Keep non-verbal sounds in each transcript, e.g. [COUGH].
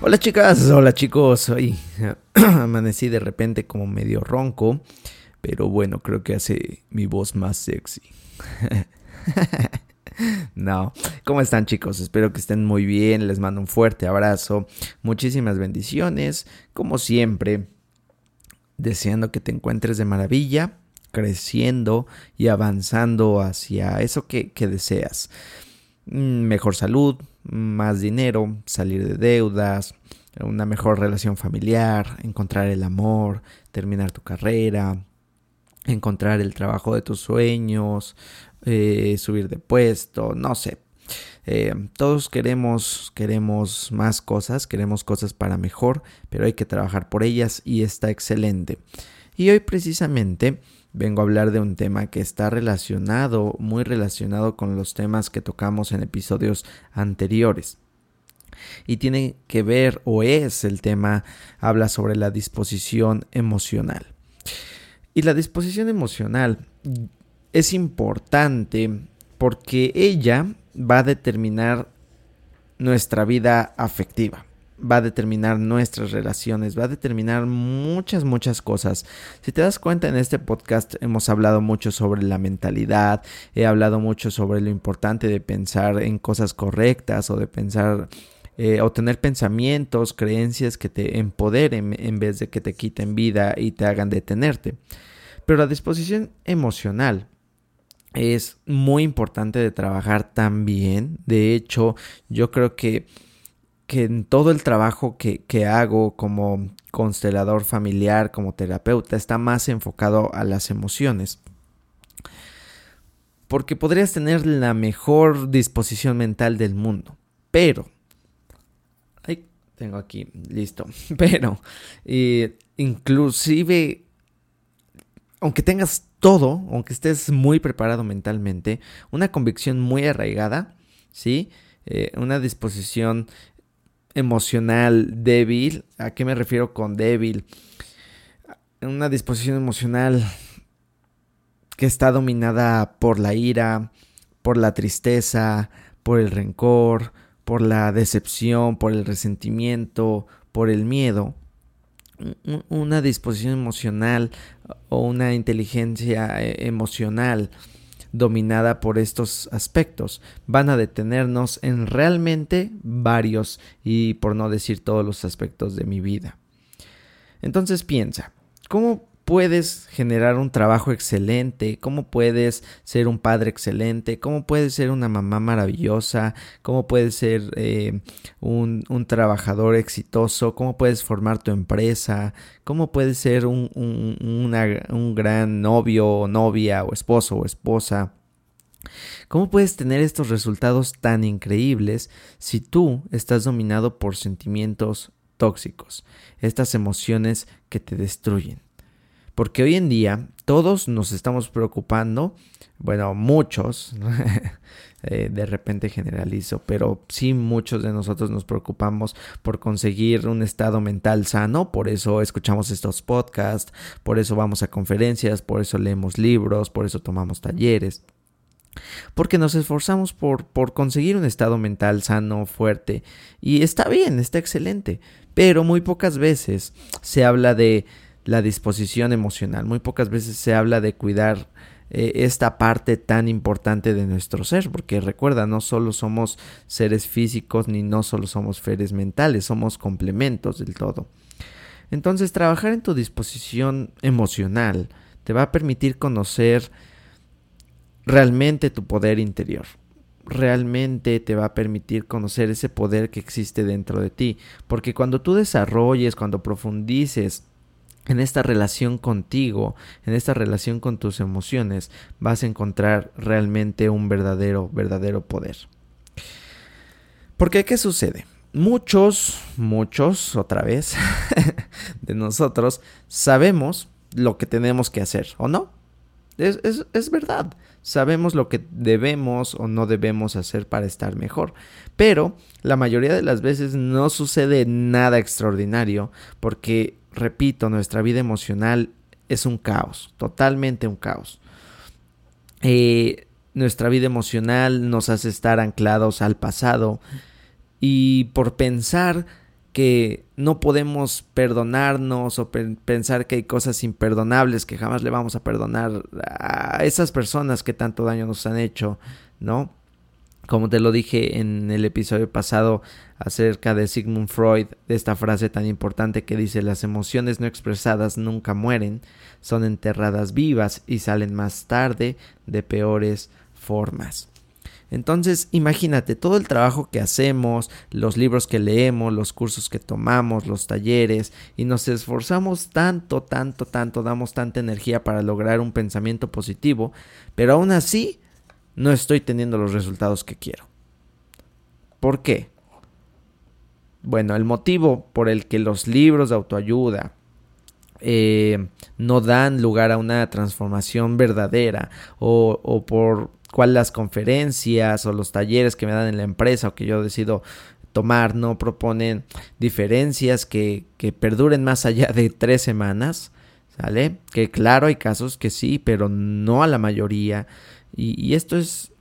Hola chicas, hola chicos, hoy [CLEARS THROAT] amanecí de repente como medio ronco, pero bueno, creo que hace mi voz más sexy. [LAUGHS] No, ¿cómo están chicos? Espero que estén muy bien, les mando un fuerte abrazo, muchísimas bendiciones, como siempre, deseando que te encuentres de maravilla, creciendo y avanzando hacia eso que, deseas. Mm, mejor salud, más dinero, salir de deudas, una mejor relación familiar, encontrar el amor, terminar tu carrera, encontrar el trabajo de tus sueños, eh, subir de puesto, no sé. Eh, todos queremos, queremos más cosas, queremos cosas para mejor, pero hay que trabajar por ellas y está excelente. Y hoy precisamente vengo a hablar de un tema que está relacionado, muy relacionado con los temas que tocamos en episodios anteriores. Y tiene que ver, o es el tema, habla sobre la disposición emocional. Y la disposición emocional es importante porque ella va a determinar nuestra vida afectiva, va a determinar nuestras relaciones, va a determinar muchas, muchas cosas. Si te das cuenta, en este podcast hemos hablado mucho sobre la mentalidad, he hablado mucho sobre lo importante de pensar en cosas correctas o de pensar eh, o tener pensamientos, creencias que te empoderen en vez de que te quiten vida y te hagan detenerte. Pero la disposición emocional es muy importante de trabajar también. De hecho, yo creo que, que en todo el trabajo que, que hago como constelador familiar, como terapeuta, está más enfocado a las emociones. Porque podrías tener la mejor disposición mental del mundo. Pero... Ay, tengo aquí, listo. [LAUGHS] Pero... Eh, inclusive... Aunque tengas todo, aunque estés muy preparado mentalmente, una convicción muy arraigada, ¿sí? Eh, una disposición emocional débil. ¿A qué me refiero con débil? Una disposición emocional que está dominada por la ira, por la tristeza, por el rencor, por la decepción, por el resentimiento, por el miedo una disposición emocional o una inteligencia eh, emocional dominada por estos aspectos van a detenernos en realmente varios y por no decir todos los aspectos de mi vida. Entonces piensa, ¿cómo puedes generar un trabajo excelente, cómo puedes ser un padre excelente, cómo puedes ser una mamá maravillosa, cómo puedes ser eh, un, trabajador exitoso, cómo puedes formar tu empresa, cómo puedes ser un, un gran novio o novia o esposo o esposa. ¿Cómo puedes tener estos resultados tan increíbles si tú estás dominado por sentimientos tóxicos, estas emociones que te destruyen? Porque hoy en día todos nos estamos preocupando, bueno, muchos, [LAUGHS] eh, de repente generalizo, pero sí muchos de nosotros nos preocupamos por conseguir un estado mental sano, por eso escuchamos estos podcasts, por eso vamos a conferencias, por eso leemos libros, por eso tomamos talleres. Porque nos esforzamos por, por conseguir un estado mental sano, fuerte. Y está bien, está excelente. Pero muy pocas veces se habla de la disposición emocional. Muy pocas veces se habla de cuidar eh, esta parte tan importante de nuestro ser, porque recuerda, no solo somos seres físicos ni no solo somos seres mentales, somos complementos del todo. Entonces, trabajar en tu disposición emocional te va a permitir conocer realmente tu poder interior. Realmente te va a permitir conocer ese poder que existe dentro de ti. Porque cuando tú desarrolles, cuando profundices en esta relación contigo, en esta relación con tus emociones, vas a encontrar realmente un verdadero, verdadero poder. Porque, ¿qué sucede? Muchos, muchos, otra vez, [LAUGHS] de nosotros sabemos lo que tenemos que hacer, ¿o no? Es, es, es, verdad. Sabemos lo que debemos o no debemos hacer para estar mejor. Pero la mayoría de las veces no sucede nada extraordinario porque repito, nuestra vida emocional es un caos, totalmente un caos. Eh, nuestra vida emocional nos hace estar anclados al pasado y por pensar que no podemos perdonarnos o pensar que hay cosas imperdonables que jamás le vamos a perdonar a esas personas que tanto daño nos han hecho, ¿no? Como te lo dije en el episodio pasado acerca de Sigmund Freud, de esta frase tan importante que dice las emociones no expresadas nunca mueren, son enterradas vivas y salen más tarde de peores formas. Entonces, imagínate todo el trabajo que hacemos, los libros que leemos, los cursos que tomamos, los talleres, y nos esforzamos tanto, tanto, tanto, damos tanta energía para lograr un pensamiento positivo, pero aún así no estoy teniendo los resultados que quiero. ¿Por qué? Bueno, el motivo por el que los libros de autoayuda eh, no dan lugar a una transformación verdadera o, por cuál las conferencias o los talleres que me dan en la empresa o que yo decido tomar no proponen diferencias que, que perduren más allá de tres semanas, ¿sale? Que claro, hay casos que sí, pero no a la mayoría. Y, esto es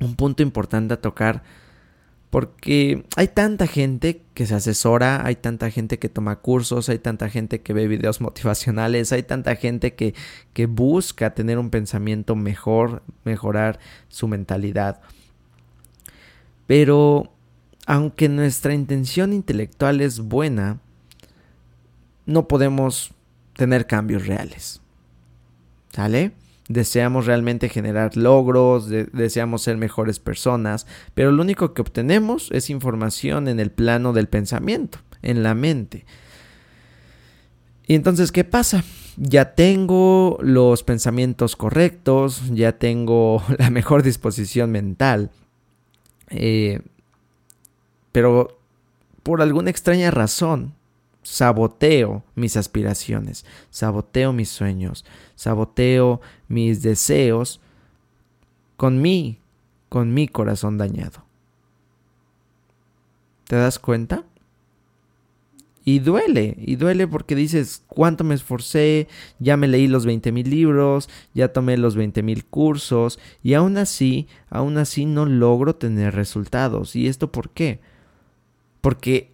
un punto importante a tocar porque hay tanta gente que se asesora, hay tanta gente que toma cursos, hay tanta gente que ve videos [LAUGHS] motivacionales, hay tanta gente que, que busca tener un pensamiento mejor, mejorar su mentalidad. Pero aunque nuestra intención intelectual es buena, no podemos tener cambios reales. ¿Sale? Deseamos realmente generar logros, deseamos ser mejores personas, pero lo único que obtenemos es información en el plano del pensamiento, en la mente. Y entonces, ¿qué pasa? Ya tengo los pensamientos correctos, ya tengo [LAUGHS] la mejor disposición mental, eh, pero por alguna extraña razón saboteo mis aspiraciones, saboteo mis sueños, saboteo mis deseos con mí, con mi corazón dañado. ¿Te das cuenta? Y duele, y duele porque dices, ¿cuánto me esforcé? Ya me leí los 20 mil libros, ya tomé los 20 mil cursos, y aún así, aún así no logro tener resultados. ¿Y esto por qué? Porque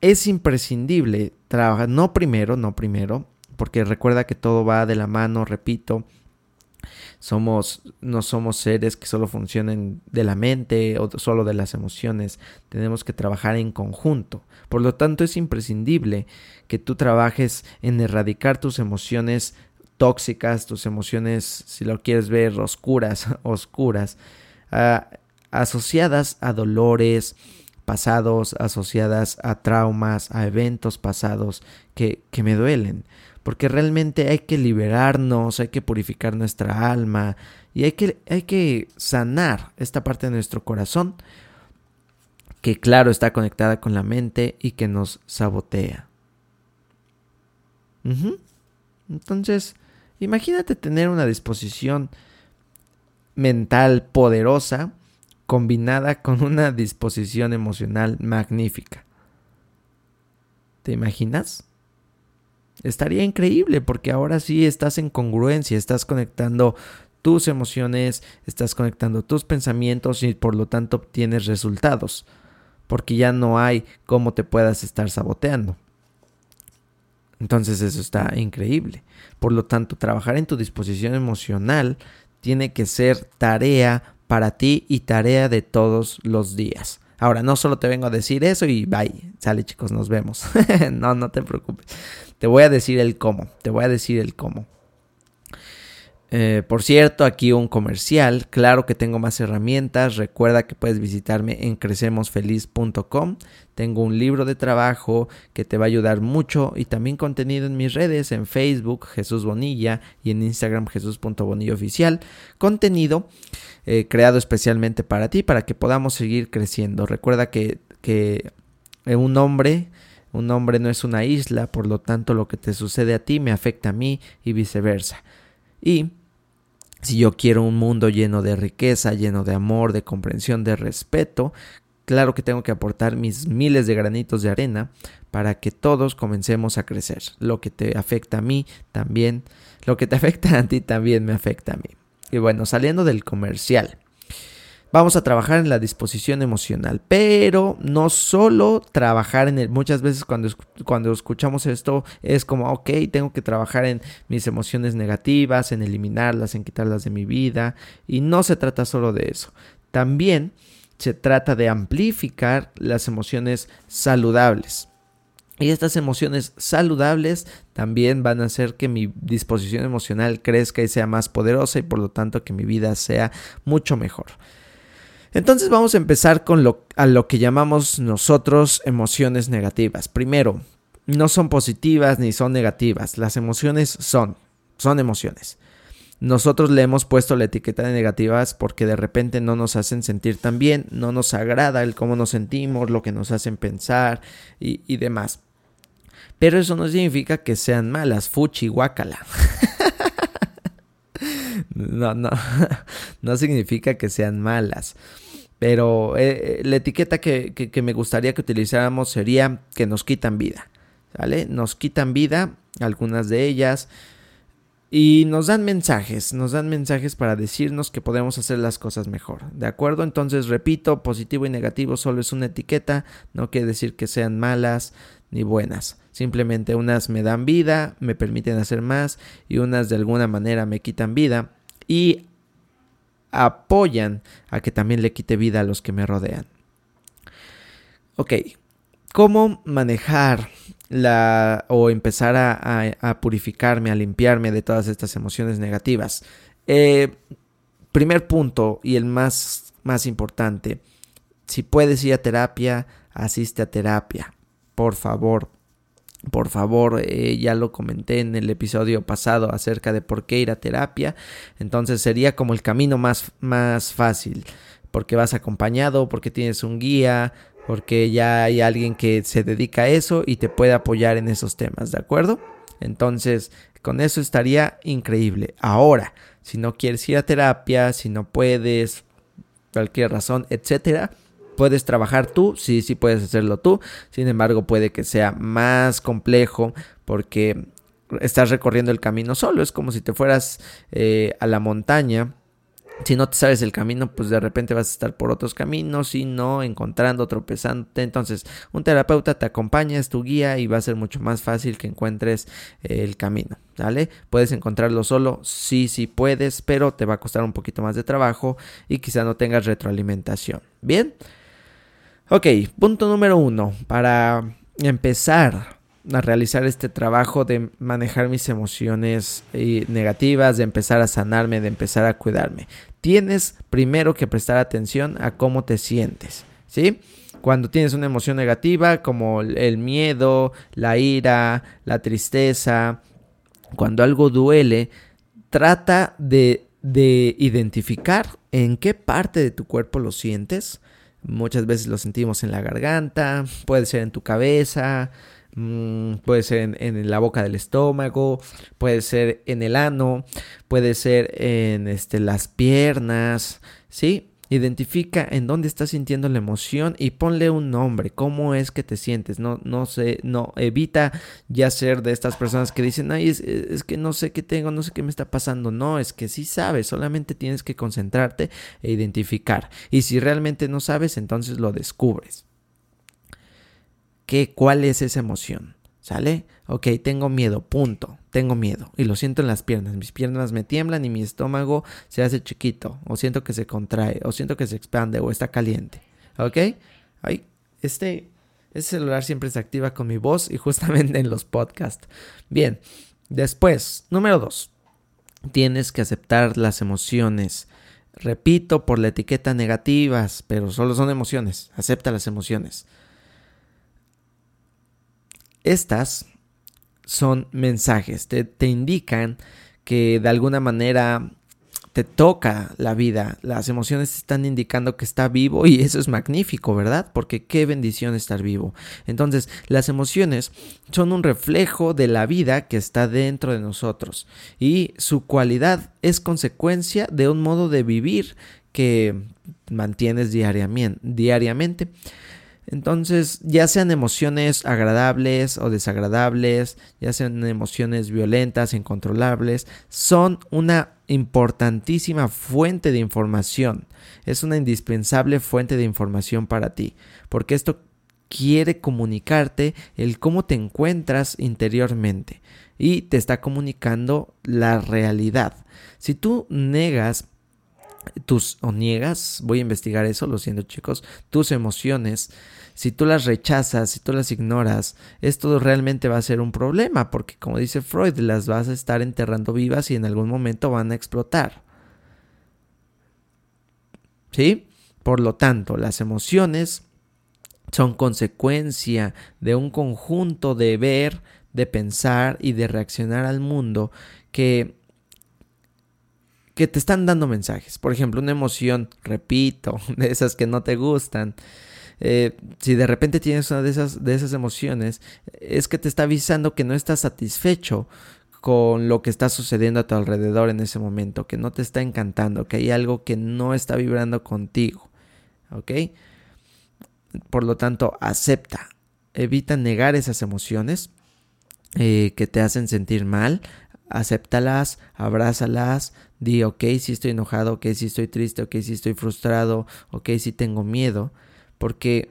es imprescindible trabajar, no primero, no primero, porque recuerda que todo va de la mano, repito, somos, no somos seres que solo funcionen de la mente o solo de las emociones, tenemos que trabajar en conjunto. Por lo tanto, es imprescindible que tú trabajes en erradicar tus emociones tóxicas, tus emociones, si lo quieres ver, oscuras, [LAUGHS] oscuras, ah, asociadas a dolores, pasados, asociadas a traumas, a eventos pasados que, que me duelen. Porque realmente hay que liberarnos, hay que purificar nuestra alma y hay que, hay que sanar esta parte de nuestro corazón que claro está conectada con la mente y que nos sabotea. Entonces, imagínate tener una disposición mental poderosa combinada con una disposición emocional magnífica. ¿Te imaginas? Estaría increíble porque ahora sí estás en congruencia, estás conectando tus emociones, estás conectando tus pensamientos y por lo tanto obtienes resultados, porque ya no hay cómo te puedas estar saboteando. Entonces eso está increíble. Por lo tanto, trabajar en tu disposición emocional tiene que ser tarea para ti y tarea de todos los días. Ahora, no solo te vengo a decir eso y bye, sale chicos, nos vemos. [LAUGHS] no, no te preocupes. Te voy a decir el cómo, te voy a decir el cómo. Eh, por cierto, aquí un comercial. Claro que tengo más herramientas. Recuerda que puedes visitarme en crecemosfeliz.com. Tengo un libro de trabajo que te va a ayudar mucho y también contenido en mis redes, en Facebook Jesús Bonilla y en Instagram Jesús.bonilla oficial. Contenido eh, creado especialmente para ti, para que podamos seguir creciendo. Recuerda que, que un hombre... Un hombre no es una isla, por lo tanto lo que te sucede a ti me afecta a mí y viceversa. Y si yo quiero un mundo lleno de riqueza, lleno de amor, de comprensión, de respeto, claro que tengo que aportar mis miles de granitos de arena para que todos comencemos a crecer. Lo que te afecta a mí también, lo que te [LAUGHS] afecta a ti también me afecta a mí. Y bueno, saliendo del comercial. Vamos a trabajar en la disposición emocional, pero no solo trabajar en el... Muchas veces cuando, cuando escuchamos esto es como, ok, tengo que trabajar en mis emociones negativas, en eliminarlas, en quitarlas de mi vida, y no se trata solo de eso. También se trata de amplificar las emociones saludables. Y estas emociones saludables también van a hacer que mi disposición emocional crezca y sea más poderosa y por lo tanto que mi vida sea mucho mejor. Entonces vamos a empezar con lo, a lo que llamamos nosotros emociones negativas. Primero, no son positivas ni son negativas. Las emociones son, son emociones. Nosotros le hemos puesto la etiqueta de negativas porque de repente no nos hacen sentir tan bien, no nos agrada el cómo nos sentimos, lo que nos hacen pensar y, y demás. Pero eso no significa que sean malas, fuchi, guácala. [LAUGHS] no, no, [LAUGHS] no significa que sean malas. Pero eh, eh, la etiqueta que, que, me gustaría que utilizáramos sería que nos quitan vida. ¿Vale? Nos quitan vida, algunas de ellas. Y nos dan mensajes, nos dan mensajes para decirnos que podemos hacer las cosas mejor. ¿De acuerdo? Entonces, repito, positivo y negativo solo es una etiqueta, no quiere decir que sean malas ni buenas. Simplemente unas me dan vida, me permiten hacer más y unas de alguna manera me quitan vida. Y apoyan a que también le quite vida a los que me rodean. Ok, ¿cómo manejar la o empezar a, purificarme, a limpiarme de todas estas emociones negativas? Eh, primer punto y el más, más importante, si puedes ir a terapia, asiste a terapia, por favor. Por favor, eh, ya lo comenté en el episodio pasado acerca de por qué ir a terapia. Entonces sería como el camino más, más fácil. Porque vas acompañado, porque tienes un guía, porque ya hay alguien que se dedica a eso y te puede apoyar en esos temas, ¿de acuerdo? Entonces, con eso estaría increíble. Ahora, si no quieres ir a terapia, si no puedes, cualquier razón, etcétera, puedes trabajar tú, sí, sí puedes hacerlo tú, sin embargo puede que sea más complejo porque estás recorriendo el camino solo, es como si te fueras eh, a la montaña. Si no te sabes el camino, pues de repente vas a estar por otros caminos y no encontrando, tropezándote. Entonces, un terapeuta te acompaña, es tu guía y va a ser mucho más fácil que encuentres eh, el camino. ¿Vale? Puedes encontrarlo solo, sí, sí puedes, pero te va a costar un poquito más de trabajo y quizá no tengas retroalimentación. Bien, Ok, punto número uno. Para empezar a realizar este trabajo de manejar mis emociones eh, negativas, de empezar a sanarme, de empezar a cuidarme. Tienes primero que prestar atención a cómo te sientes, ¿sí? Cuando tienes una emoción negativa como el miedo, la ira, la tristeza, cuando algo duele, trata de, de identificar en qué parte de tu cuerpo lo sientes Muchas veces lo sentimos en la garganta, puede ser en tu cabeza, mm, puede ser en, la boca del estómago, puede ser en el ano, puede ser en este, las piernas, ¿sí? Identifica en dónde estás sintiendo la emoción y ponle un nombre. ¿Cómo es que te sientes? No, no sé, no, evita ya ser de estas personas que dicen, ay, es, es, que no sé qué tengo, no sé qué me está pasando. No, es que sí sabes, solamente tienes que concentrarte e identificar. Y si realmente no sabes, entonces lo descubres. ¿Qué, ¿Cuál es esa emoción? ¿Sale? Ok, tengo miedo, punto. Tengo miedo. Y lo siento en las piernas. Mis piernas me tiemblan y mi estómago se hace chiquito. O siento que se contrae. O siento que se expande. O está caliente. ¿Ok? Ay, este, este celular siempre se activa con mi voz y justamente [LAUGHS] en los podcasts. Bien. Después, número dos. Tienes que aceptar las emociones. Repito, por la etiqueta negativas, pero solo son emociones. Acepta las emociones. Estas son mensajes, te, indican que de alguna manera te toca la vida, las emociones te están indicando que está vivo y eso es magnífico, ¿verdad? Porque qué bendición estar vivo. Entonces, las emociones son un reflejo de la vida que está dentro de nosotros y su cualidad es consecuencia de un modo de vivir que mantienes diariamente. Entonces, ya sean emociones agradables o desagradables, ya sean emociones violentas, incontrolables, son una importantísima fuente de información. Es una indispensable fuente de información para ti, porque esto quiere comunicarte el cómo te encuentras interiormente y te está comunicando la realidad. Si tú negas tus o niegas, voy a investigar eso, lo siento chicos, tus emociones, si tú las rechazas, si tú las ignoras, esto realmente va a ser un problema, porque como dice Freud, las vas a estar enterrando vivas y en algún momento van a explotar. ¿Sí? Por lo tanto, las emociones son consecuencia de un conjunto de ver, de pensar y de reaccionar al mundo que que te están dando mensajes. Por ejemplo, una emoción, repito, [LAUGHS] de esas que no te gustan. Eh, si de repente tienes una de esas, de esas emociones, es que te está avisando que no estás satisfecho con lo que está sucediendo a tu alrededor en ese momento, que no te está encantando, que hay algo que no está vibrando contigo. ¿Ok? Por lo tanto, acepta, evita negar esas emociones eh, que te hacen sentir mal, acéptalas, abrázalas, di, ok, si estoy enojado, ok, si estoy triste, ok, si estoy frustrado, ok, si tengo miedo, porque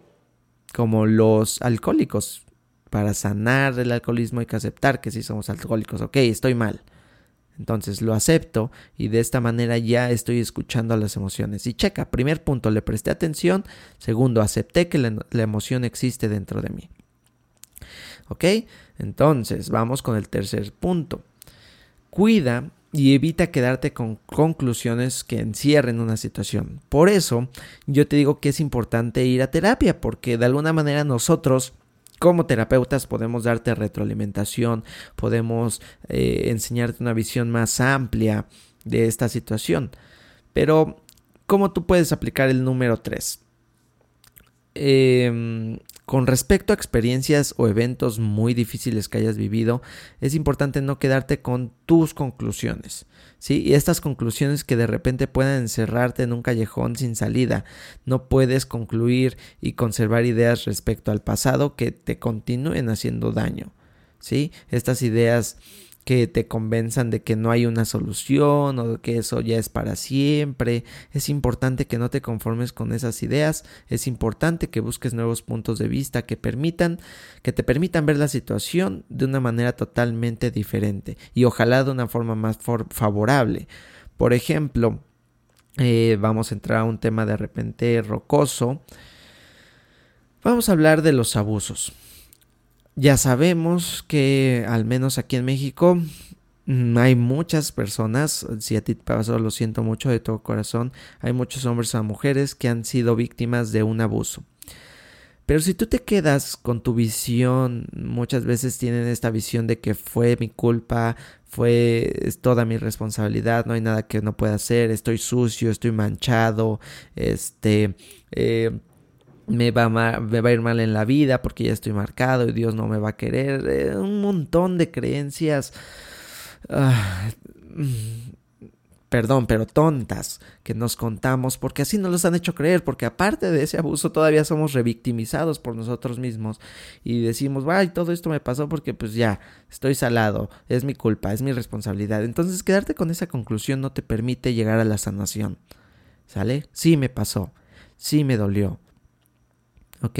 como los alcohólicos, para sanar el alcoholismo hay que aceptar que si somos alcohólicos, ok, estoy mal. Entonces lo acepto y de esta manera ya estoy escuchando las emociones. Y checa, primer punto, le presté atención. Segundo, acepté que la, la emoción existe dentro de mí. ¿Ok? Entonces, vamos con el tercer punto. Cuida y evita quedarte con conclusiones que encierren una situación. Por eso yo te digo que es importante ir a terapia, porque de alguna manera nosotros como terapeutas podemos darte retroalimentación, podemos eh, enseñarte una visión más amplia de esta situación. Pero, ¿cómo tú puedes aplicar el número 3? Eh, con respecto a experiencias o eventos muy difíciles que hayas vivido, es importante no quedarte con tus conclusiones, ¿sí? Y estas conclusiones que de repente puedan encerrarte en un callejón sin salida. No puedes concluir y conservar ideas respecto al pasado que te continúen haciendo daño, ¿sí? Estas ideas que te convenzan de que no hay una solución o que eso ya es para siempre. Es importante que no te conformes con esas ideas, es importante que busques nuevos puntos de vista que permitan que te permitan ver la situación de una manera totalmente diferente y ojalá de una forma más favorable. Por ejemplo, eh, vamos a entrar a un tema de repente rocoso. Vamos a hablar de los abusos. Ya sabemos que al menos aquí en México mm, hay muchas personas, si a ti te pasó, lo siento mucho de todo corazón, hay muchos hombres o mujeres que han sido víctimas de un abuso. Pero si tú te quedas con tu visión, muchas veces tienen esta visión de que fue mi culpa, fue toda mi responsabilidad, no hay nada que no pueda hacer, estoy sucio, estoy manchado, este, eh, me va, me va a ir mal en la vida porque ya estoy marcado y Dios no me va a querer. Eh, un montón de creencias. Ah, perdón, pero tontas que nos contamos porque así nos los han hecho creer, porque aparte de ese abuso todavía somos revictimizados por nosotros mismos y decimos, ay, todo esto me pasó porque pues ya, estoy salado, es mi culpa, es mi responsabilidad. Entonces quedarte con esa conclusión no te permite llegar a la sanación. ¿Sale? Sí me pasó, sí me dolió. ¿Ok?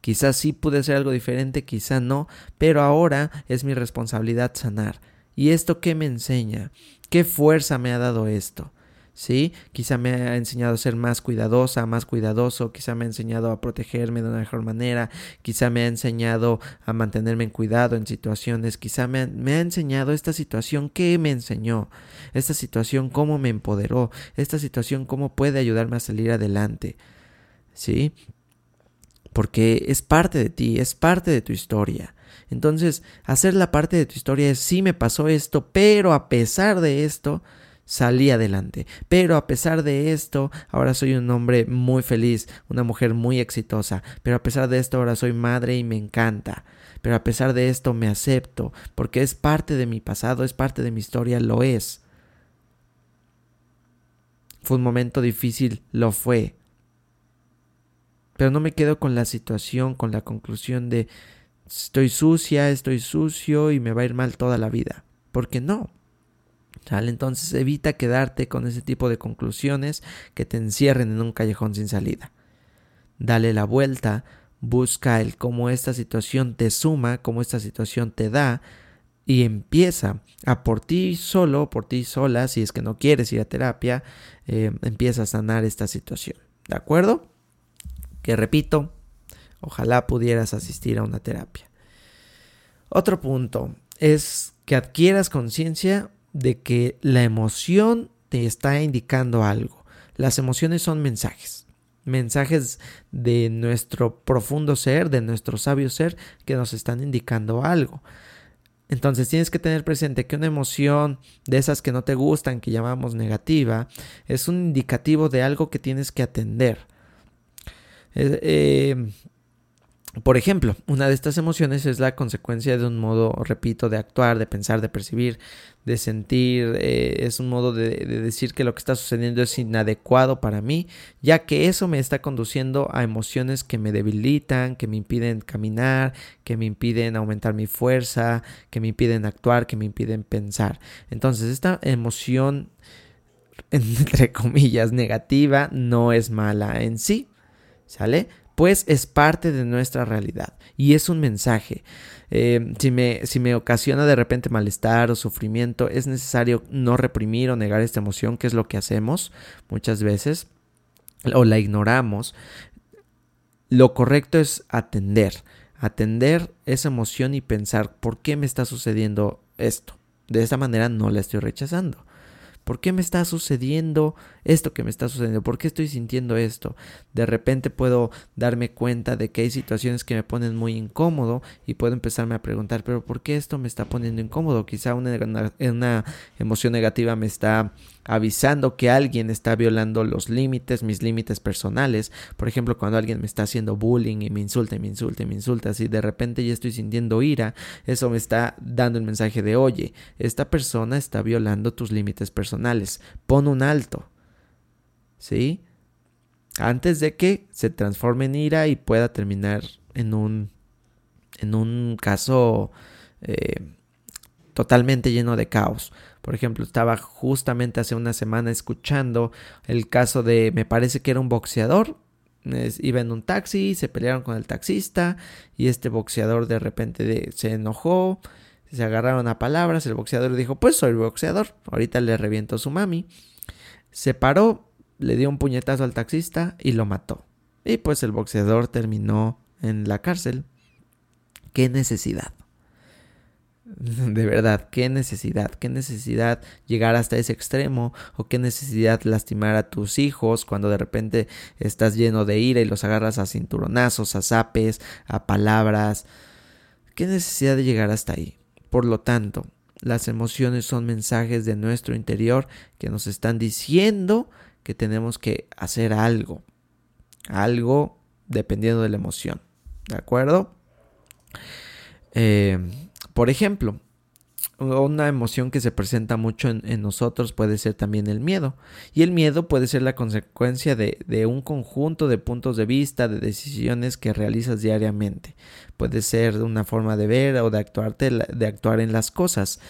Quizás sí pude hacer algo diferente, quizá no, pero ahora es mi responsabilidad sanar. ¿Y esto qué me enseña? ¿Qué fuerza me ha dado esto? ¿Sí? Quizá me ha enseñado a ser más cuidadosa, más cuidadoso, quizá me ha enseñado a protegerme de una mejor manera, quizá me ha enseñado a mantenerme en cuidado en situaciones, quizá me ha enseñado esta situación, ¿qué me enseñó? Esta situación, ¿cómo me empoderó? Esta situación, ¿cómo puede ayudarme a salir adelante? ¿Sí? Porque es parte de ti, es parte de tu historia. Entonces, hacer la parte de tu historia es, sí me pasó esto, pero a pesar de esto, salí adelante. Pero a pesar de esto, ahora soy un hombre muy feliz, una mujer muy exitosa. Pero a pesar de esto, ahora soy madre y me encanta. Pero a pesar de esto, me acepto, porque es parte de mi pasado, es parte de mi historia, lo es. Fue un momento difícil, lo fue. Pero no me quedo con la situación, con la conclusión de estoy sucia, estoy sucio y me va a ir mal toda la vida. Porque no. Entonces evita quedarte con ese tipo de conclusiones que te encierren en un callejón sin salida. Dale la vuelta, busca el cómo esta situación te suma, cómo esta situación te da y empieza a por ti solo, por ti sola, si es que no quieres ir a terapia, eh, empieza a sanar esta situación. ¿De acuerdo? Que repito, Ojalá pudieras asistir a una terapia. Otro punto es que adquieras conciencia de que la emoción te está indicando algo. Las emociones son mensajes, mensajes de nuestro profundo ser, de nuestro sabio ser, que nos están indicando algo. Entonces tienes que tener presente que una emoción de esas que no te gustan, que llamamos negativa, es un indicativo de algo que tienes que atender. Eh, por ejemplo, una de estas emociones es la consecuencia de un modo, repito, de actuar, de pensar, de percibir, de sentir, eh, es un modo de, decir que lo que está sucediendo es inadecuado para mí, ya que eso me está conduciendo a emociones que me debilitan, que me impiden caminar, que me impiden aumentar mi fuerza, que me impiden actuar, que me impiden pensar. Entonces, esta emoción, [LAUGHS] entre comillas, negativa, no es mala en sí, ¿sale? pues es parte de nuestra realidad y es un mensaje. Eh, si, me, si me ocasiona de repente malestar o sufrimiento, es necesario no reprimir o negar esta emoción, que es lo que hacemos muchas veces, o la ignoramos. Lo correcto es atender, atender esa emoción y pensar por qué me está sucediendo esto. De esta manera no la estoy rechazando. ¿Por qué me está sucediendo esto que me está sucediendo? ¿Por qué estoy sintiendo esto? De repente puedo darme cuenta de que hay situaciones que me ponen muy incómodo y puedo empezarme a preguntar, pero ¿por qué esto me está poniendo incómodo? Quizá una, emoción negativa me está avisando que alguien está violando los límites, mis límites personales. Por ejemplo, cuando alguien me está haciendo bullying y me insulta y me insulta y me insulta, si de repente ya estoy sintiendo ira, eso me está dando el mensaje de, oye, esta persona está violando tus límites personales, pon un alto. ¿Sí? Antes de que se transforme en ira y pueda terminar en un, en un caso eh, totalmente lleno de caos. Por ejemplo, estaba justamente hace una semana escuchando el caso de, me parece que era un boxeador, iba en un taxi, se pelearon con el taxista y este boxeador de repente se enojó, se agarraron a palabras, el boxeador dijo, pues soy boxeador, ahorita le reviento su mami. Se paró, le dio un puñetazo al taxista y lo mató. Y pues el boxeador terminó en la cárcel. ¿Qué necesidad? [LAUGHS] De verdad, qué necesidad, qué necesidad llegar hasta ese extremo o qué necesidad lastimar a tus hijos cuando de repente estás lleno de ira y los agarras a cinturonazos, a zapes, a palabras. Qué necesidad de llegar hasta ahí. Por lo tanto, las emociones son mensajes de nuestro interior que nos están diciendo que tenemos que hacer algo. Algo dependiendo de la emoción. ¿De acuerdo? Eh, por ejemplo, una emoción que se presenta mucho en, nosotros puede ser también el miedo. Y el miedo puede ser la consecuencia de, un conjunto de puntos de vista, de decisiones que realizas diariamente. Puede ser una forma de ver o de, actuarte, de actuar en las cosas.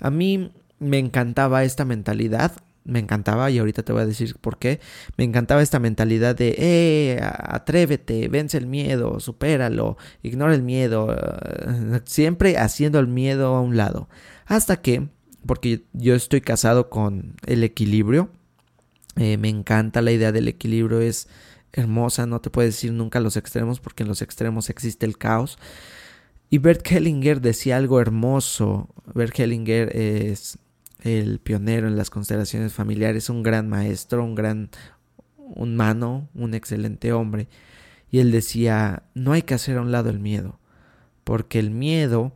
A mí me encantaba esta mentalidad me encantaba y ahorita te voy a decir por qué. Me encantaba esta mentalidad de, eh, atrévete, vence el miedo, supéralo, ignora el miedo, eh, siempre haciendo el miedo a un lado. Hasta que, porque yo estoy casado con el equilibrio, eh, me encanta la idea del equilibrio, es hermosa, no te puedes decir nunca los extremos porque en los extremos existe el caos. Y Bert Hellinger decía algo hermoso. Bert Hellinger es el pionero en las constelaciones familiares, un gran maestro, un gran un mano, un excelente hombre. Y él decía, no hay que hacer a un lado el miedo, porque el miedo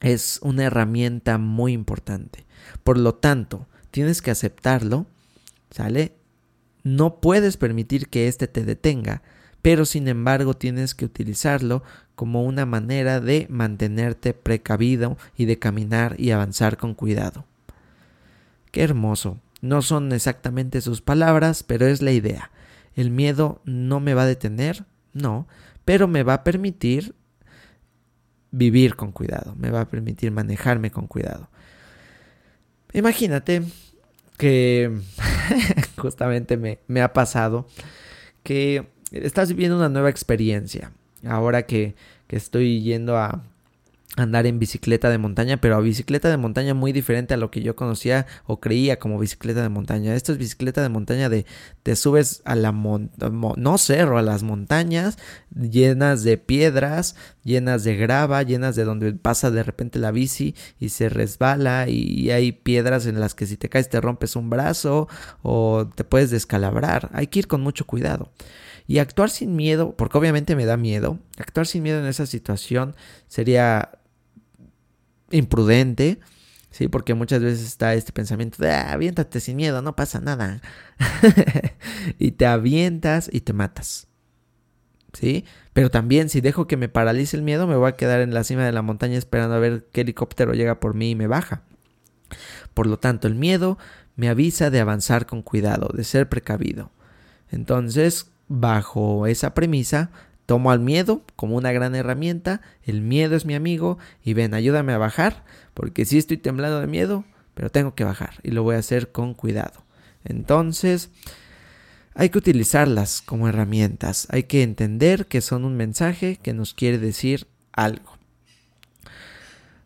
es una herramienta muy importante. Por lo tanto, tienes que aceptarlo, ¿sale? No puedes permitir que éste te detenga, pero sin embargo tienes que utilizarlo como una manera de mantenerte precavido y de caminar y avanzar con cuidado. Qué hermoso. No son exactamente sus palabras, pero es la idea. El miedo no me va a detener, no, pero me va a permitir vivir con cuidado, me va a permitir manejarme con cuidado. Imagínate que [LAUGHS] justamente me, me, ha pasado que estás viviendo una nueva experiencia. Ahora que, que estoy yendo a, andar en bicicleta de montaña, pero a bicicleta de montaña muy diferente a lo que yo conocía o creía como bicicleta de montaña. Esto es bicicleta de montaña de te subes a la no cerro, a las montañas llenas de piedras, llenas de grava, llenas de donde pasa de repente la bici y se resbala y hay piedras en las que si te caes te rompes un brazo o te puedes descalabrar. Hay que ir con mucho cuidado. Y actuar sin miedo, porque obviamente me da miedo, actuar sin miedo en esa situación sería imprudente, ¿sí? Porque muchas veces está este pensamiento de, ah, aviéntate sin miedo, no pasa nada. [LAUGHS] y te avientas y te matas. ¿Sí? Pero también si dejo que me paralice el miedo, me voy a quedar en la cima de la montaña esperando a ver qué helicóptero llega por mí y me baja. Por lo tanto, el miedo me avisa de avanzar con cuidado, de ser precavido. Entonces, bajo esa premisa, Tomo al miedo como una gran herramienta, el miedo es mi amigo y ven, ayúdame a bajar, porque sí estoy temblando de miedo, pero tengo que bajar y lo voy a hacer con cuidado. Entonces, hay que utilizarlas como herramientas, hay que entender que son un mensaje que nos quiere decir algo.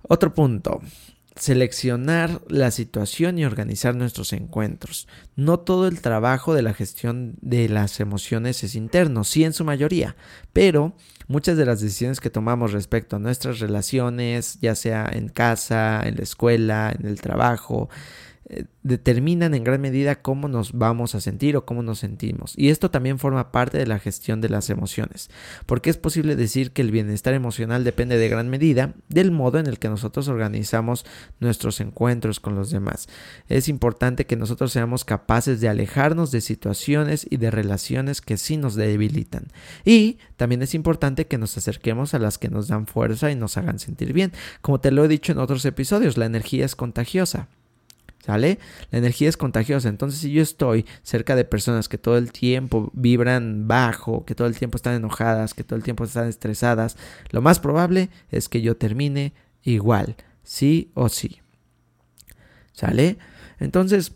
Otro punto, seleccionar la situación y organizar nuestros encuentros. No todo el trabajo de la gestión de las emociones es interno, sí en su mayoría, pero muchas de las decisiones que tomamos respecto a nuestras relaciones, ya sea en casa, en la escuela, en el trabajo, determinan en gran medida cómo nos vamos a sentir o cómo nos sentimos. Y esto también forma parte de la gestión de las emociones, porque es posible decir que el bienestar emocional depende de gran medida del modo en el que nosotros organizamos nuestros encuentros con los demás. Es importante que nosotros seamos capaces de alejarnos de situaciones y de relaciones que sí nos debilitan. Y también es importante que nos acerquemos a las que nos dan fuerza y nos hagan sentir bien. Como te lo he dicho en otros episodios, la energía es contagiosa. ¿Sale? La energía es contagiosa. Entonces, si yo estoy cerca de personas que todo el tiempo vibran bajo, que todo el tiempo están enojadas, que todo el tiempo están estresadas, lo más probable es que yo termine igual, sí o sí. ¿Sale? Entonces,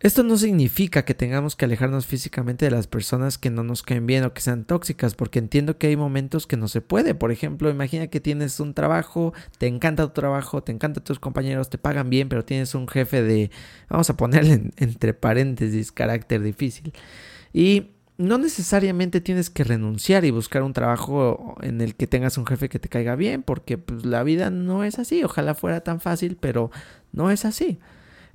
esto no significa que tengamos que alejarnos físicamente de las personas que no nos caen bien o que sean tóxicas, porque entiendo que hay momentos que no se puede. Por ejemplo, imagina que tienes un trabajo, te encanta tu trabajo, te encantan tus compañeros, te pagan bien, pero tienes un jefe de, vamos a ponerle entre paréntesis, carácter difícil. Y no necesariamente tienes que renunciar y buscar un trabajo en el que tengas un jefe que te caiga bien, porque pues, la vida no es así. Ojalá fuera tan fácil, pero no es así.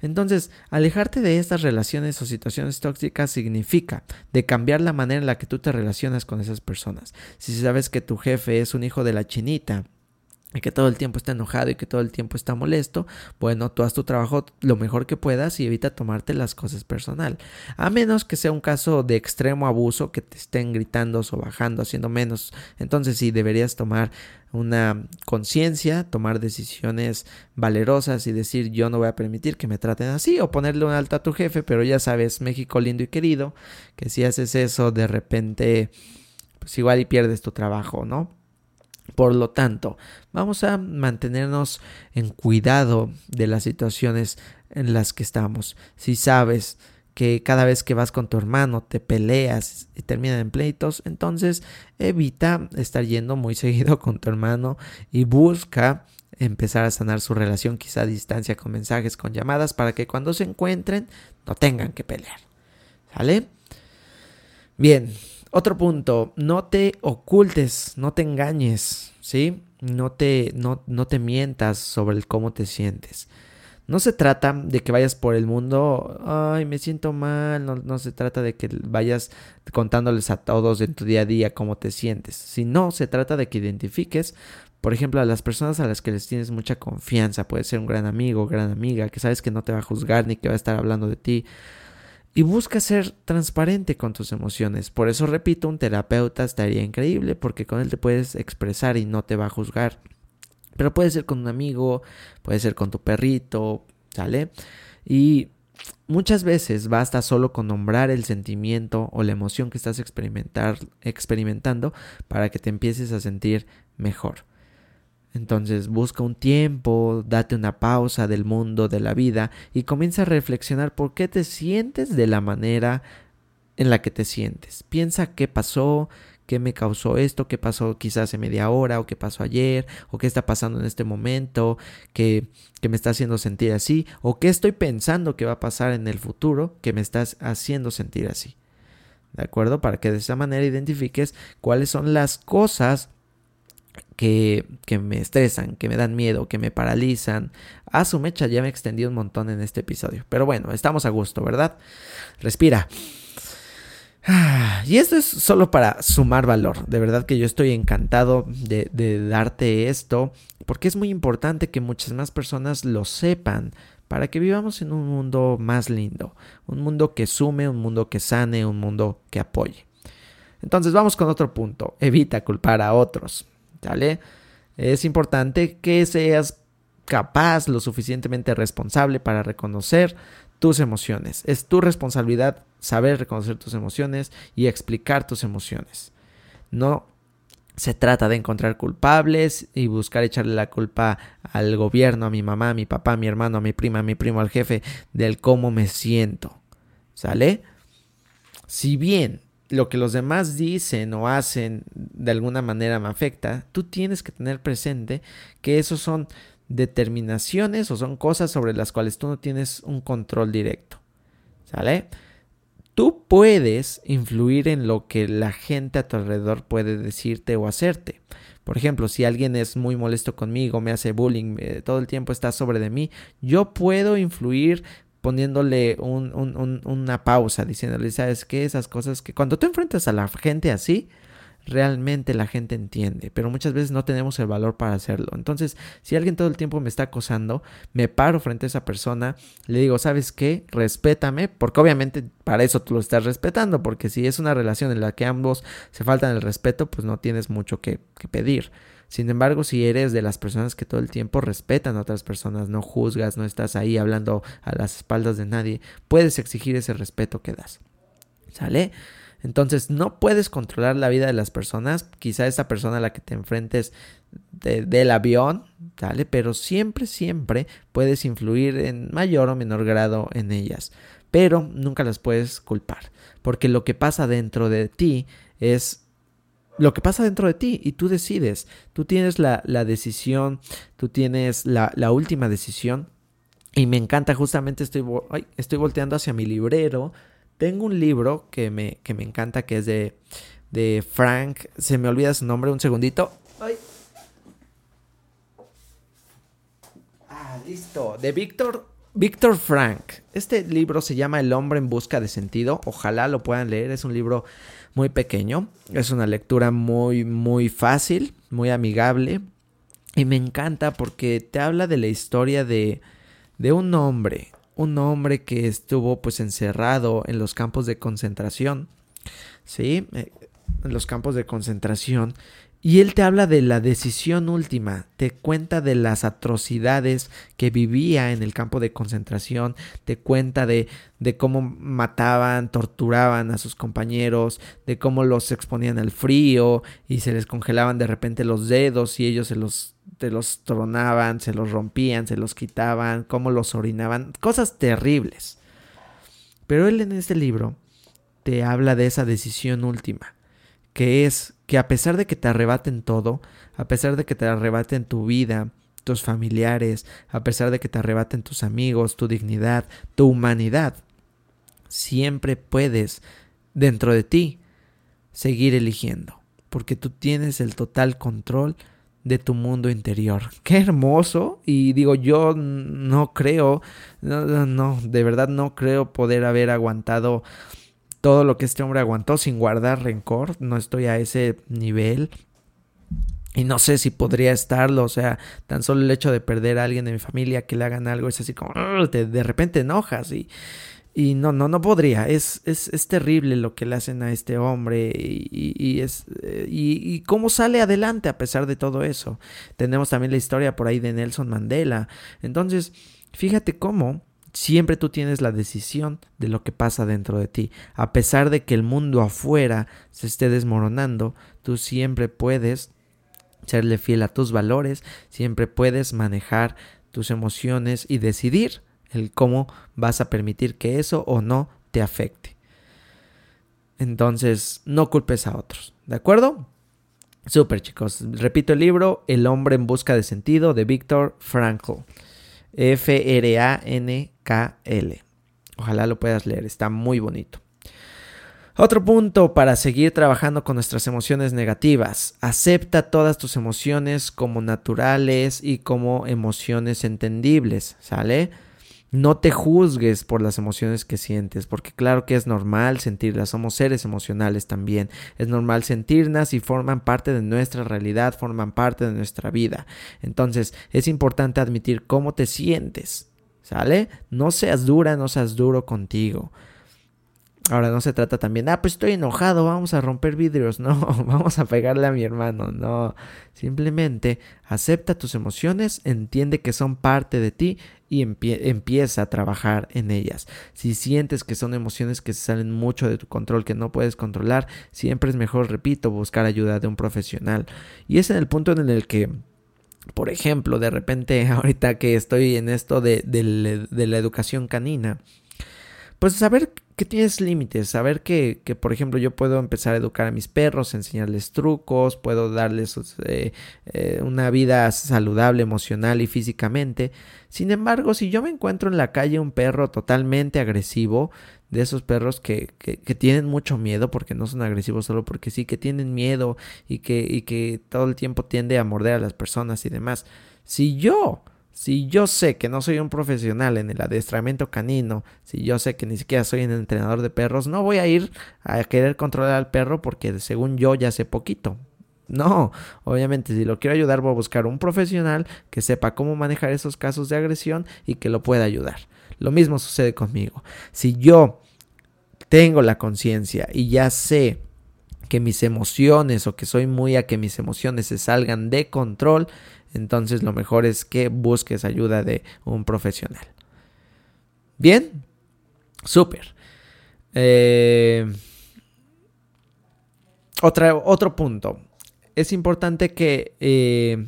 Entonces, alejarte de estas relaciones o situaciones tóxicas significa de cambiar la manera en la que tú te relacionas con esas personas. Si sabes que tu jefe es un hijo de la chinita, y que todo el tiempo está enojado y que todo el tiempo está molesto, bueno, tú haz tu trabajo lo mejor que puedas y evita tomarte las cosas personal. A menos que sea un caso de extremo abuso, que te estén gritando o bajando, haciendo menos. Entonces sí, deberías tomar una conciencia, tomar decisiones valerosas y decir yo no voy a permitir que me traten así o ponerle un alto a tu jefe, pero ya sabes, México lindo y querido, que si haces eso de repente, pues igual y pierdes tu trabajo, ¿no? Por lo tanto, vamos a mantenernos en cuidado de las situaciones en las que estamos. Si sabes que cada vez que vas con tu hermano te peleas y terminan en pleitos, entonces evita estar yendo muy [LAUGHS] seguido con tu hermano y busca empezar a sanar su relación quizá a distancia con mensajes, con llamadas, para que cuando se encuentren no tengan que pelear. ¿Sale? Bien, otro punto, no te ocultes, no te engañes, ¿sí? No te, no, no te mientas sobre cómo te sientes. No se trata de que vayas por el mundo, ay, me siento mal, no, no, se trata de que vayas contándoles a todos en tu día a día cómo te sientes, sino se trata de que identifiques, por ejemplo, a las personas a las que les tienes mucha confianza, puede ser un gran amigo, gran amiga, que sabes que no te va a juzgar ni que va a estar hablando de ti, y busca ser transparente con tus emociones. Por eso repito, un terapeuta estaría increíble porque con él te puedes expresar y no te va a juzgar. Pero puede ser con un amigo, puede ser con tu perrito, ¿sale? Y muchas veces basta solo con nombrar el sentimiento o la emoción que estás experimentar, experimentando para que te empieces a sentir mejor. Entonces busca un tiempo, date una pausa del mundo, de la vida y comienza a reflexionar por qué te sientes de la manera en la que te sientes. Piensa qué pasó, qué me causó esto, qué pasó quizás hace media hora o qué pasó ayer o qué está pasando en este momento que, que me está haciendo sentir así o qué estoy pensando que va a pasar en el futuro que me estás haciendo sentir así. ¿De acuerdo? Para que de esa manera identifiques cuáles son las cosas que, que, me estresan, que me dan miedo, que me paralizan. A su mecha ya me extendí un montón en este episodio. Pero bueno, estamos a gusto, ¿verdad? Respira. Y esto es solo para sumar valor. De verdad que yo estoy encantado de, de darte esto. Porque es muy importante que muchas más personas lo sepan. Para que vivamos en un mundo más lindo. Un mundo que sume, un mundo que sane, un mundo que apoye. Entonces vamos con otro punto. Evita culpar a otros. Es importante que seas capaz, lo suficientemente responsable para reconocer tus emociones. Es tu responsabilidad saber reconocer tus emociones y explicar tus emociones. No se trata de encontrar culpables y buscar echarle la culpa al gobierno, a mi mamá, a mi papá, a mi hermano, a mi prima, a mi primo, al jefe, del cómo me siento. ¿Sale? Si bien lo que los demás dicen o hacen de alguna manera me afecta, tú tienes que tener presente que esos son determinaciones o son cosas sobre las cuales tú no tienes un control directo. ¿Sale? Tú puedes influir en lo que la gente a tu alrededor puede decirte o hacerte. Por ejemplo, si alguien es muy molesto conmigo, me hace bullying, eh, todo el tiempo está sobre de mí, yo puedo influir poniéndole una pausa, diciéndole, ¿sabes qué? Esas cosas que cuando tú enfrentas a la gente así, realmente la gente entiende, pero muchas veces no tenemos el valor para hacerlo. Entonces, si alguien todo el tiempo me está acosando, me paro frente a esa persona, le digo, ¿sabes qué? Respétame, porque obviamente para eso tú lo estás respetando, porque si es una relación en la que ambos se faltan el respeto, pues no tienes mucho que, que pedir. Sin embargo, si eres de las personas que todo el tiempo respetan a otras personas, no juzgas, no estás ahí hablando a las espaldas de nadie, puedes exigir ese respeto que das. ¿Sale? Entonces, no puedes controlar la vida de las personas. Quizá esa persona a la que te enfrentes del avión, ¿sale? Pero siempre, siempre puedes influir en mayor o menor grado en ellas. Pero nunca las puedes culpar. Porque lo que pasa dentro de ti es lo que pasa dentro de ti y tú decides. Tú tienes la, decisión, tú tienes la, última decisión. Y me encanta, justamente estoy, estoy volteando hacia mi librero. Tengo un libro que me, que me encanta, que es de, de Frank. Se me olvida su nombre, un segundito. Ah, listo. De Víctor Víctor Frank. Este libro se llama El hombre en busca de sentido. Ojalá lo puedan leer. Es un libro muy pequeño. Es una lectura muy, muy fácil, muy amigable. Y me encanta porque te habla de la historia de, de un hombre, un hombre que estuvo pues encerrado en los campos de concentración, ¿sí? Eh, en los campos de concentración y él te habla de la decisión última, te cuenta de las atrocidades que vivía en el campo de concentración, te cuenta de, cómo mataban, torturaban a sus compañeros, de cómo los exponían al frío y se les congelaban de repente los dedos y ellos se los, los tronaban, se los rompían, se los quitaban, cómo los orinaban, cosas terribles. Pero él en este libro te habla de esa decisión última que es que a pesar de que te arrebaten todo, a pesar de que te arrebaten tu vida, tus familiares, a pesar de que te arrebaten tus amigos, tu dignidad, tu humanidad, siempre puedes, dentro de ti, seguir eligiendo, porque tú tienes el total control de tu mundo interior. [LAUGHS] Qué hermoso. Y digo, yo no creo, no, no, de verdad no creo poder haber aguantado todo lo que este hombre aguantó sin guardar rencor. No estoy a ese nivel. Y no sé si podría estarlo, o sea, tan solo el hecho de perder a alguien de mi familia que le hagan algo es así como, de repente enojas y, y no, no, no podría. Es, es, es, terrible lo que le hacen a este hombre y, es, eh, y, cómo sale adelante a pesar de todo eso. Tenemos también la historia por ahí de Nelson Mandela. Entonces, fíjate cómo Siempre tú tienes la decisión de lo que pasa dentro de ti. A pesar de que el mundo afuera se esté desmoronando, tú siempre puedes serle fiel a tus valores, siempre puedes manejar tus emociones y decidir el cómo vas a permitir que eso o no te afecte. Entonces, no culpes a otros, ¿de acuerdo? Super chicos, repito el libro El hombre en busca de sentido de Víctor Frankl. F-R-A-N-K-L. Ojalá lo puedas leer, está muy bonito. Otro punto para seguir trabajando con nuestras emociones negativas. Acepta todas tus emociones como naturales y como emociones entendibles, ¿sale? No te juzgues por las emociones que sientes, porque claro que es normal sentirlas, somos seres emocionales también, es normal sentirlas y forman parte de nuestra realidad, forman parte de nuestra vida. Entonces es importante admitir cómo te sientes, ¿sale? No seas dura, no seas duro contigo. Ahora no se trata también, ah, pues estoy enojado, vamos a romper vidrios, [LAUGHS] no, vamos a pegarle a mi hermano, no. Simplemente acepta tus emociones, entiende que son parte de ti y empieza a trabajar en ellas. Si sientes que son emociones que salen mucho de tu control, que no puedes controlar, siempre es mejor, repito, buscar ayuda de un profesional. Y es en el punto en el que por ejemplo, de repente [LAUGHS] ahorita que estoy en esto de, de la educación canina, pues saber que tienes límites, saber que, que, por ejemplo, yo puedo empezar a educar a mis perros, enseñarles trucos, puedo darles eh, eh, una vida saludable emocional y físicamente. Sin embargo, si yo me encuentro en la calle un perro totalmente agresivo, de esos perros que, que, que, tienen mucho miedo, porque no son agresivos solo porque sí, que tienen miedo y que, y que todo el tiempo tiende a morder a las personas y demás. Si yo si yo sé que no soy un profesional en el adiestramiento canino, si yo sé que ni siquiera soy un entrenador de perros, no voy a ir a querer controlar al perro porque según yo ya sé poquito. No, obviamente si lo quiero ayudar voy a buscar un profesional que sepa cómo manejar esos casos de agresión y que lo pueda ayudar. Lo mismo sucede conmigo. Si yo tengo la conciencia y ya sé que mis emociones o que soy muy a que mis emociones se salgan de control, entonces lo mejor es que busques ayuda de un profesional. Bien, súper. Eh, otro punto. Es importante que eh,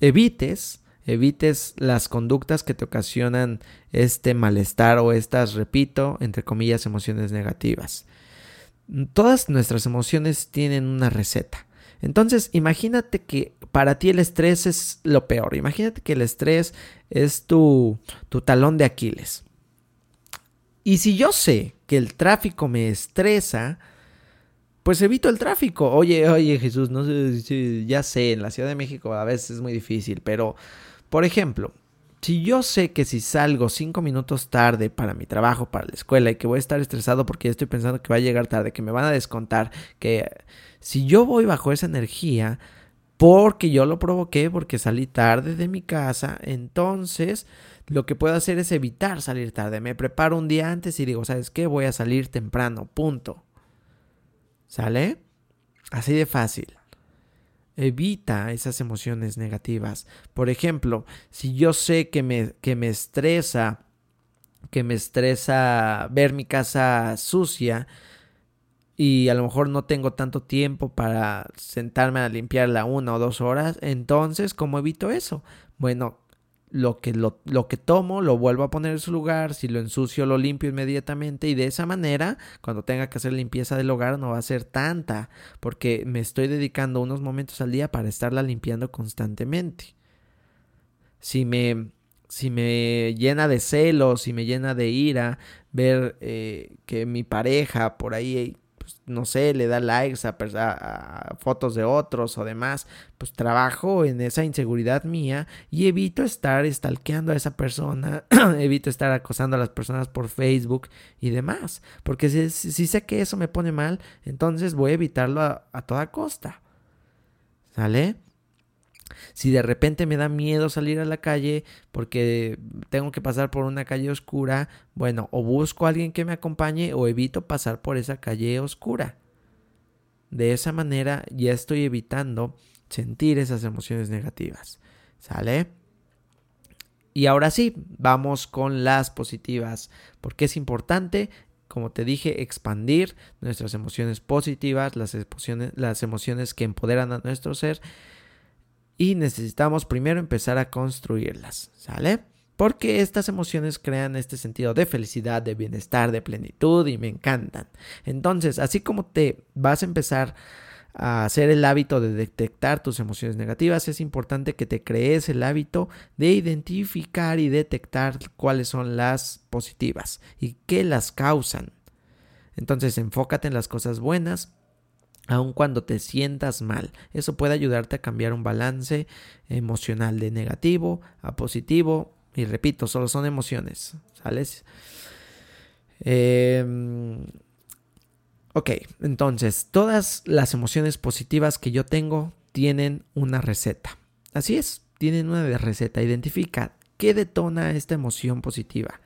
evites, evites las conductas que te ocasionan este malestar o estas, repito, entre comillas, emociones negativas. Todas nuestras emociones tienen una receta. Entonces, imagínate que para ti el estrés es lo peor. Imagínate que el estrés es tu, tu talón de Aquiles. Y si yo sé que el tráfico me estresa, pues evito el tráfico. Oye, oye Jesús, no sé, ya sé, en la Ciudad de México a veces es muy difícil, pero, por ejemplo, si yo sé que si salgo cinco minutos tarde para mi trabajo, para la escuela, y que voy a estar estresado porque estoy pensando que va a llegar tarde, que me van a descontar, que si yo voy bajo esa energía, porque yo lo provoqué, porque salí tarde de mi casa, entonces lo que puedo hacer es evitar salir tarde. Me preparo un día antes y digo, ¿sabes qué? Voy a salir temprano, punto. ¿Sale? Así de fácil. Evita esas emociones negativas. Por ejemplo, si yo sé que me, que me estresa, que me estresa ver mi casa sucia, y a lo mejor no tengo tanto tiempo para sentarme a limpiarla una o dos horas, entonces, ¿cómo evito eso? Bueno, lo que, lo, lo, que tomo lo vuelvo a poner en su lugar, si lo ensucio lo limpio inmediatamente y de esa manera cuando tenga que hacer limpieza del hogar no va a ser tanta porque me estoy dedicando unos momentos al día para estarla limpiando constantemente. Si me, si me llena de celos, si me llena de ira ver eh, que mi pareja por ahí pues, no sé, le da likes a, fotos de otros o demás, pues trabajo en esa inseguridad mía y evito estar stalkeando a esa persona, [CLEARS THROAT] evito estar acosando a las personas por Facebook y demás, porque si sé que eso me pone mal, entonces voy a evitarlo a toda costa. ¿Sale? Si de repente me da miedo salir a la calle porque tengo que pasar por una calle oscura, bueno, o busco a alguien que me acompañe o evito pasar por esa calle oscura. De esa manera ya estoy evitando sentir esas emociones negativas. ¿Sale? Y ahora sí, vamos con las positivas, porque es importante como te dije, expandir nuestras emociones positivas, las emociones, que empoderan a nuestro ser y necesitamos primero empezar a construirlas, ¿sale? Porque estas emociones crean este sentido de felicidad, de bienestar, de plenitud y me encantan. Entonces, así como te vas a empezar a hacer el hábito de detectar tus emociones negativas, es importante que te crees el hábito de identificar y detectar cuáles son las positivas y qué las causan. Entonces, enfócate en las cosas buenas, aun cuando te sientas mal. Eso puede ayudarte a cambiar un balance emocional de negativo a positivo. Y repito, solo son emociones, ¿sales? Em, ok, entonces, todas las emociones positivas que yo tengo tienen una receta. Así es, tienen una receta. Identifica qué detona esta emoción positiva.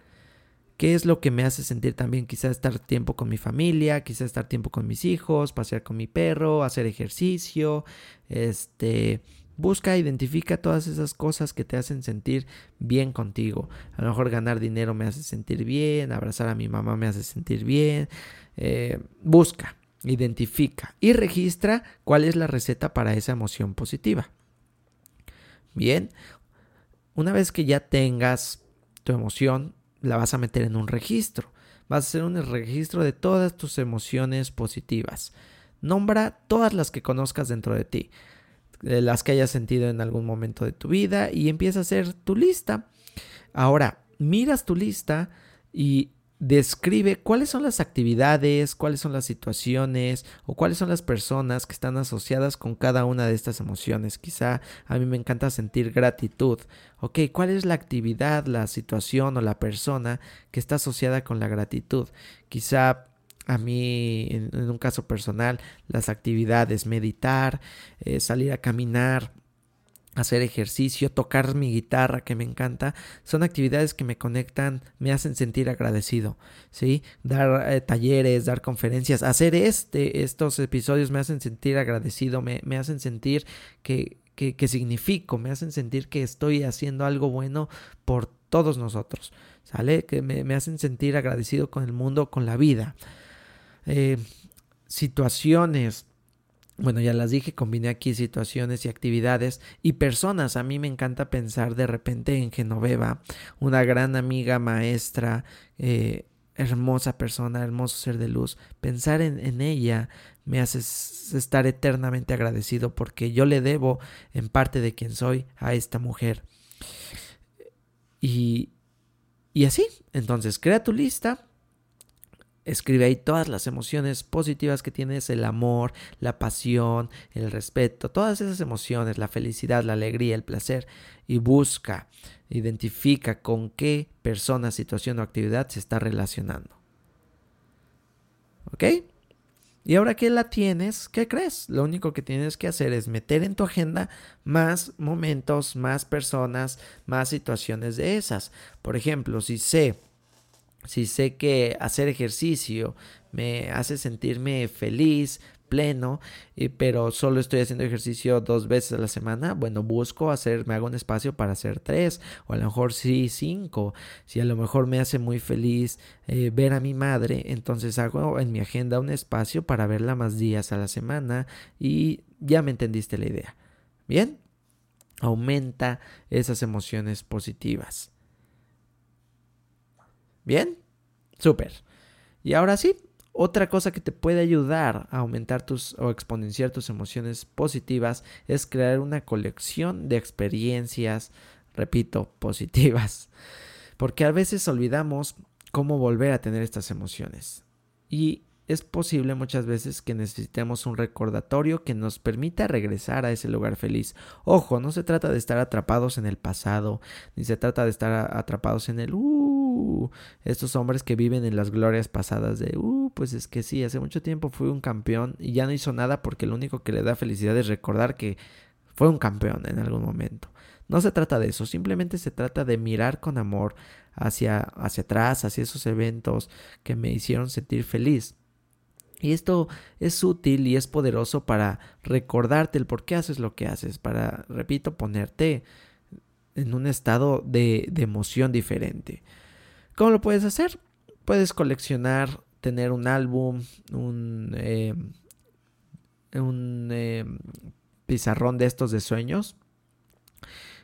¿Qué es lo que me hace sentir también? Quizá estar tiempo con mi familia, quizá estar tiempo con mis hijos, pasear con mi perro, hacer ejercicio, este, busca, identifica todas esas cosas que te hacen sentir bien contigo. A lo mejor ganar dinero me hace sentir bien, abrazar a mi mamá me hace sentir bien. Eh, busca, identifica y registra cuál es la receta para esa emoción positiva. Bien, una vez que ya tengas tu emoción, la vas a meter en un registro. Vas a hacer un registro de todas tus emociones positivas. Nombra todas las que conozcas dentro de ti, las que hayas sentido en algún momento de tu vida y empieza a hacer tu lista. Ahora, miras tu lista y describe cuáles son las actividades, cuáles son las situaciones o cuáles son las personas que están asociadas con cada una de estas emociones. Quizá a mí me encanta sentir gratitud. Ok, ¿cuál es la actividad, la situación o la persona que está asociada con la gratitud? Quizá a mí, en, un caso personal, las actividades, meditar, eh, salir a caminar, hacer ejercicio, tocar mi guitarra que me encanta, son actividades que me conectan, me hacen sentir agradecido, ¿sí? Dar eh, talleres, dar conferencias, hacer este, estos episodios me hacen sentir agradecido, me, me hacen sentir que, que, que, significo, me hacen sentir que estoy haciendo algo bueno por todos nosotros, ¿sale? Que me, me hacen sentir agradecido con el mundo, con la vida. Eh, situaciones, bueno, ya las dije, combiné aquí situaciones y actividades y personas. A mí me encanta pensar de repente en Genoveva, una gran amiga, maestra, eh, hermosa persona, hermoso ser de luz. Pensar en, en, ella me hace estar eternamente agradecido porque yo le debo en parte de quien soy a esta mujer. Y, y así, entonces crea tu lista Escribe ahí todas las emociones positivas que tienes, el amor, la pasión, el respeto, todas esas emociones, la felicidad, la alegría, el placer, y busca, identifica con qué persona, situación o actividad se está relacionando. ¿Ok? Y ahora que la tienes, ¿qué crees? Lo único que tienes que hacer es meter en tu agenda más momentos, más personas, más situaciones de esas. Por ejemplo, si sé, si sé que hacer ejercicio me hace sentirme feliz, pleno, pero solo estoy haciendo ejercicio dos veces a la semana, bueno, busco hacer, me hago un espacio para hacer tres, o a lo mejor sí cinco. Si a lo mejor me hace muy feliz eh, ver a mi madre, entonces hago en mi agenda un espacio para verla más días a la semana y ya me entendiste la idea. Bien, aumenta esas emociones positivas. Bien, súper. Y ahora sí, otra cosa que te puede ayudar a aumentar tus o exponenciar tus emociones positivas es crear una colección de experiencias, repito, positivas. Porque a veces olvidamos cómo volver a tener estas emociones. Y es posible muchas veces que necesitemos un recordatorio que nos permita regresar a ese lugar feliz. Ojo, no se trata de estar atrapados en el pasado, ni se trata de estar atrapados en el uh, estos hombres que viven en las glorias pasadas de uh, pues es que sí, hace mucho tiempo fui un campeón y ya no hizo nada porque lo único que le da felicidad es recordar que fue un campeón en algún momento. No se trata de eso, simplemente se trata de mirar con amor hacia, hacia atrás, hacia esos eventos que me hicieron sentir feliz y esto es útil y es poderoso para recordarte el por qué haces lo que haces, para, repito, ponerte en un estado de, de emoción diferente. ¿Cómo lo puedes hacer? Puedes coleccionar, tener un álbum, un, eh, un eh, pizarrón de estos de sueños,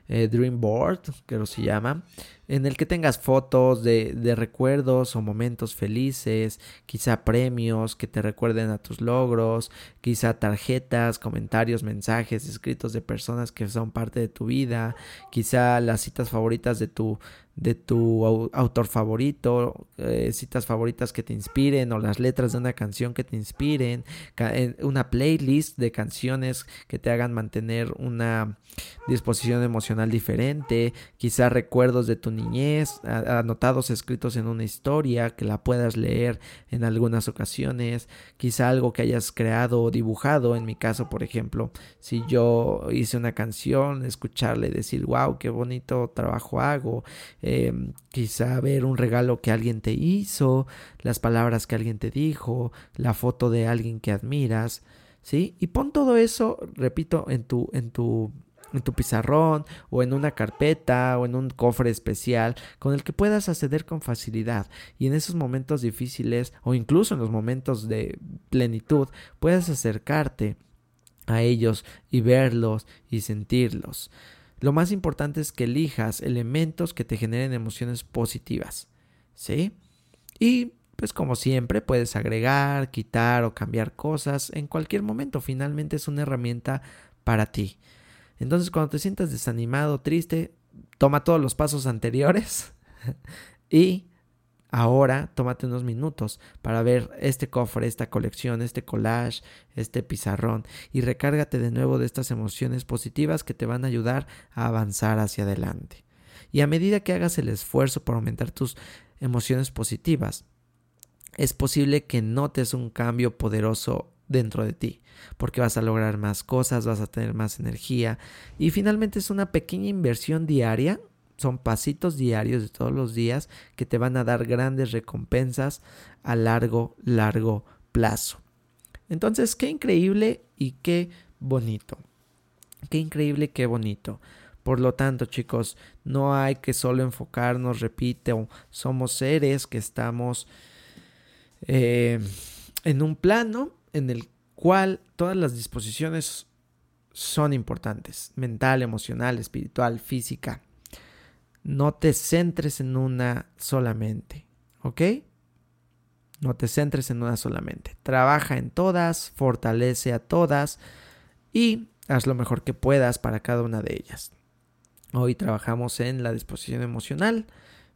eh, Dream Board, que se llama, en el que tengas fotos de, de, recuerdos o momentos felices, quizá premios que te recuerden a tus logros, quizá tarjetas, comentarios, mensajes escritos de personas que son parte de tu vida, quizá las citas favoritas de tu de tu autor favorito, eh, citas favoritas que te inspiren o las letras de una canción que te inspiren, una playlist de canciones que te hagan mantener una disposición emocional diferente, quizá recuerdos de tu niñez, anotados escritos en una historia que la puedas leer en algunas ocasiones, quizá algo que hayas creado o dibujado, en mi caso por ejemplo, si yo hice una canción, escucharle decir, wow, qué bonito trabajo hago, Em, quizá ver un regalo que alguien te hizo, las palabras que alguien te dijo, la foto de alguien que admiras, ¿sí? Y pon todo eso, repito, en tu, en tu, en tu pizarrón o en una carpeta o en un cofre especial con el que puedas acceder con facilidad y en esos momentos difíciles o incluso en los momentos de plenitud puedas acercarte a ellos y verlos y sentirlos. Lo más importante es que elijas elementos que te generen emociones positivas. ¿Sí? Y pues como siempre puedes agregar, quitar o cambiar cosas en cualquier momento. Finalmente es una herramienta para ti. Entonces cuando te sientas desanimado, triste, toma todos los pasos anteriores [LAUGHS] y Ahora tómate unos minutos para ver este cofre, esta colección, este collage, este pizarrón y recárgate de nuevo de estas emociones positivas que te van a ayudar a avanzar hacia adelante. Y a medida que hagas el esfuerzo por aumentar tus emociones positivas, es posible que notes un cambio poderoso dentro de ti, porque vas a lograr más cosas, vas a tener más energía y finalmente es una pequeña inversión diaria son pasitos diarios de todos los días que te van a dar grandes recompensas a largo, largo plazo. Entonces, qué increíble y qué bonito. Qué increíble, qué bonito. Por lo tanto, chicos, no hay que solo enfocarnos, repito, somos seres que estamos eh, en un plano en el cual todas las disposiciones son importantes, mental, emocional, espiritual, física. No te centres en una solamente, ¿ok? No te centres en una solamente. Trabaja en todas, fortalece a todas y haz lo mejor que puedas para cada una de ellas. Hoy trabajamos en la disposición emocional.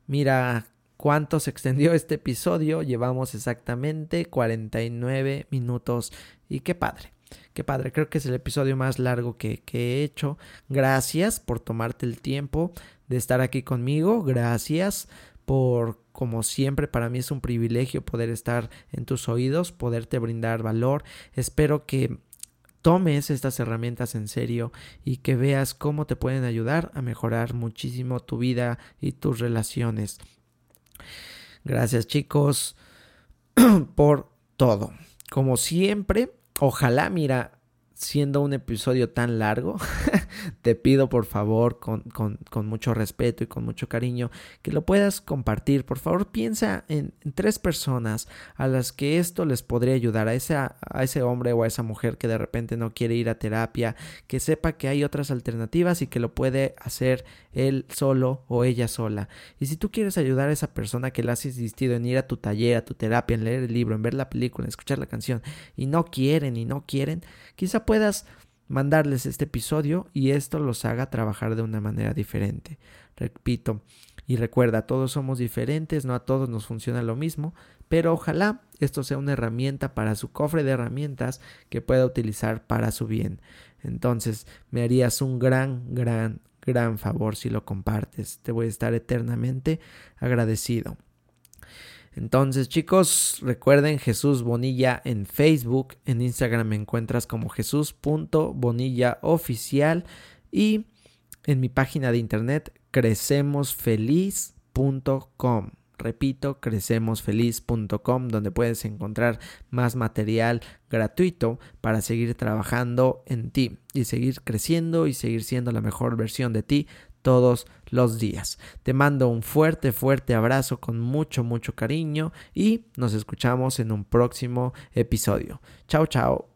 Mira cuánto se extendió este episodio. Llevamos exactamente 49 minutos y qué padre. Qué padre, creo que es el episodio más largo que, que he hecho. Gracias por tomarte el tiempo de estar aquí conmigo. Gracias por como siempre para mí es un privilegio poder estar en tus oídos, poderte brindar valor. Espero que tomes estas herramientas en serio y que veas cómo te pueden ayudar a mejorar muchísimo tu vida y tus relaciones. Gracias chicos [CLEARS THROAT] por todo. Como siempre, ojalá, mira, siendo un episodio tan largo, [LAUGHS] te pido por favor, con, mucho respeto y con mucho cariño, que lo puedas compartir. Por favor, piensa en, tres personas a las que esto les podría ayudar, a, a ese hombre o a esa mujer que de repente no quiere ir a terapia, que sepa que hay otras alternativas y que lo puede hacer él solo o ella sola. Y si tú quieres ayudar a esa persona que le has insistido en ir a tu taller, a tu terapia, en leer el libro, en ver la película, en escuchar la canción, y no quieren y no quieren, quizá puedas mandarles este episodio y esto los haga trabajar de una manera diferente. Repito, y recuerda, todos somos diferentes, no a todos nos funciona lo mismo, pero ojalá esto sea una herramienta para su cofre de herramientas que pueda utilizar para su bien. Entonces, me harías un gran, gran, gran favor si lo compartes. Te voy a estar eternamente agradecido. Entonces, chicos, recuerden Jesús Bonilla en Facebook, en Instagram me encuentras como jesús.bonillaoficial y en mi página de internet crecemosfeliz.com. Repito, crecemosfeliz.com, donde puedes encontrar más material gratuito para seguir trabajando en ti y seguir creciendo y seguir siendo la mejor versión de ti todos los días. Te mando un fuerte, fuerte abrazo con mucho, mucho cariño y nos escuchamos en un próximo episodio. Chao, chao.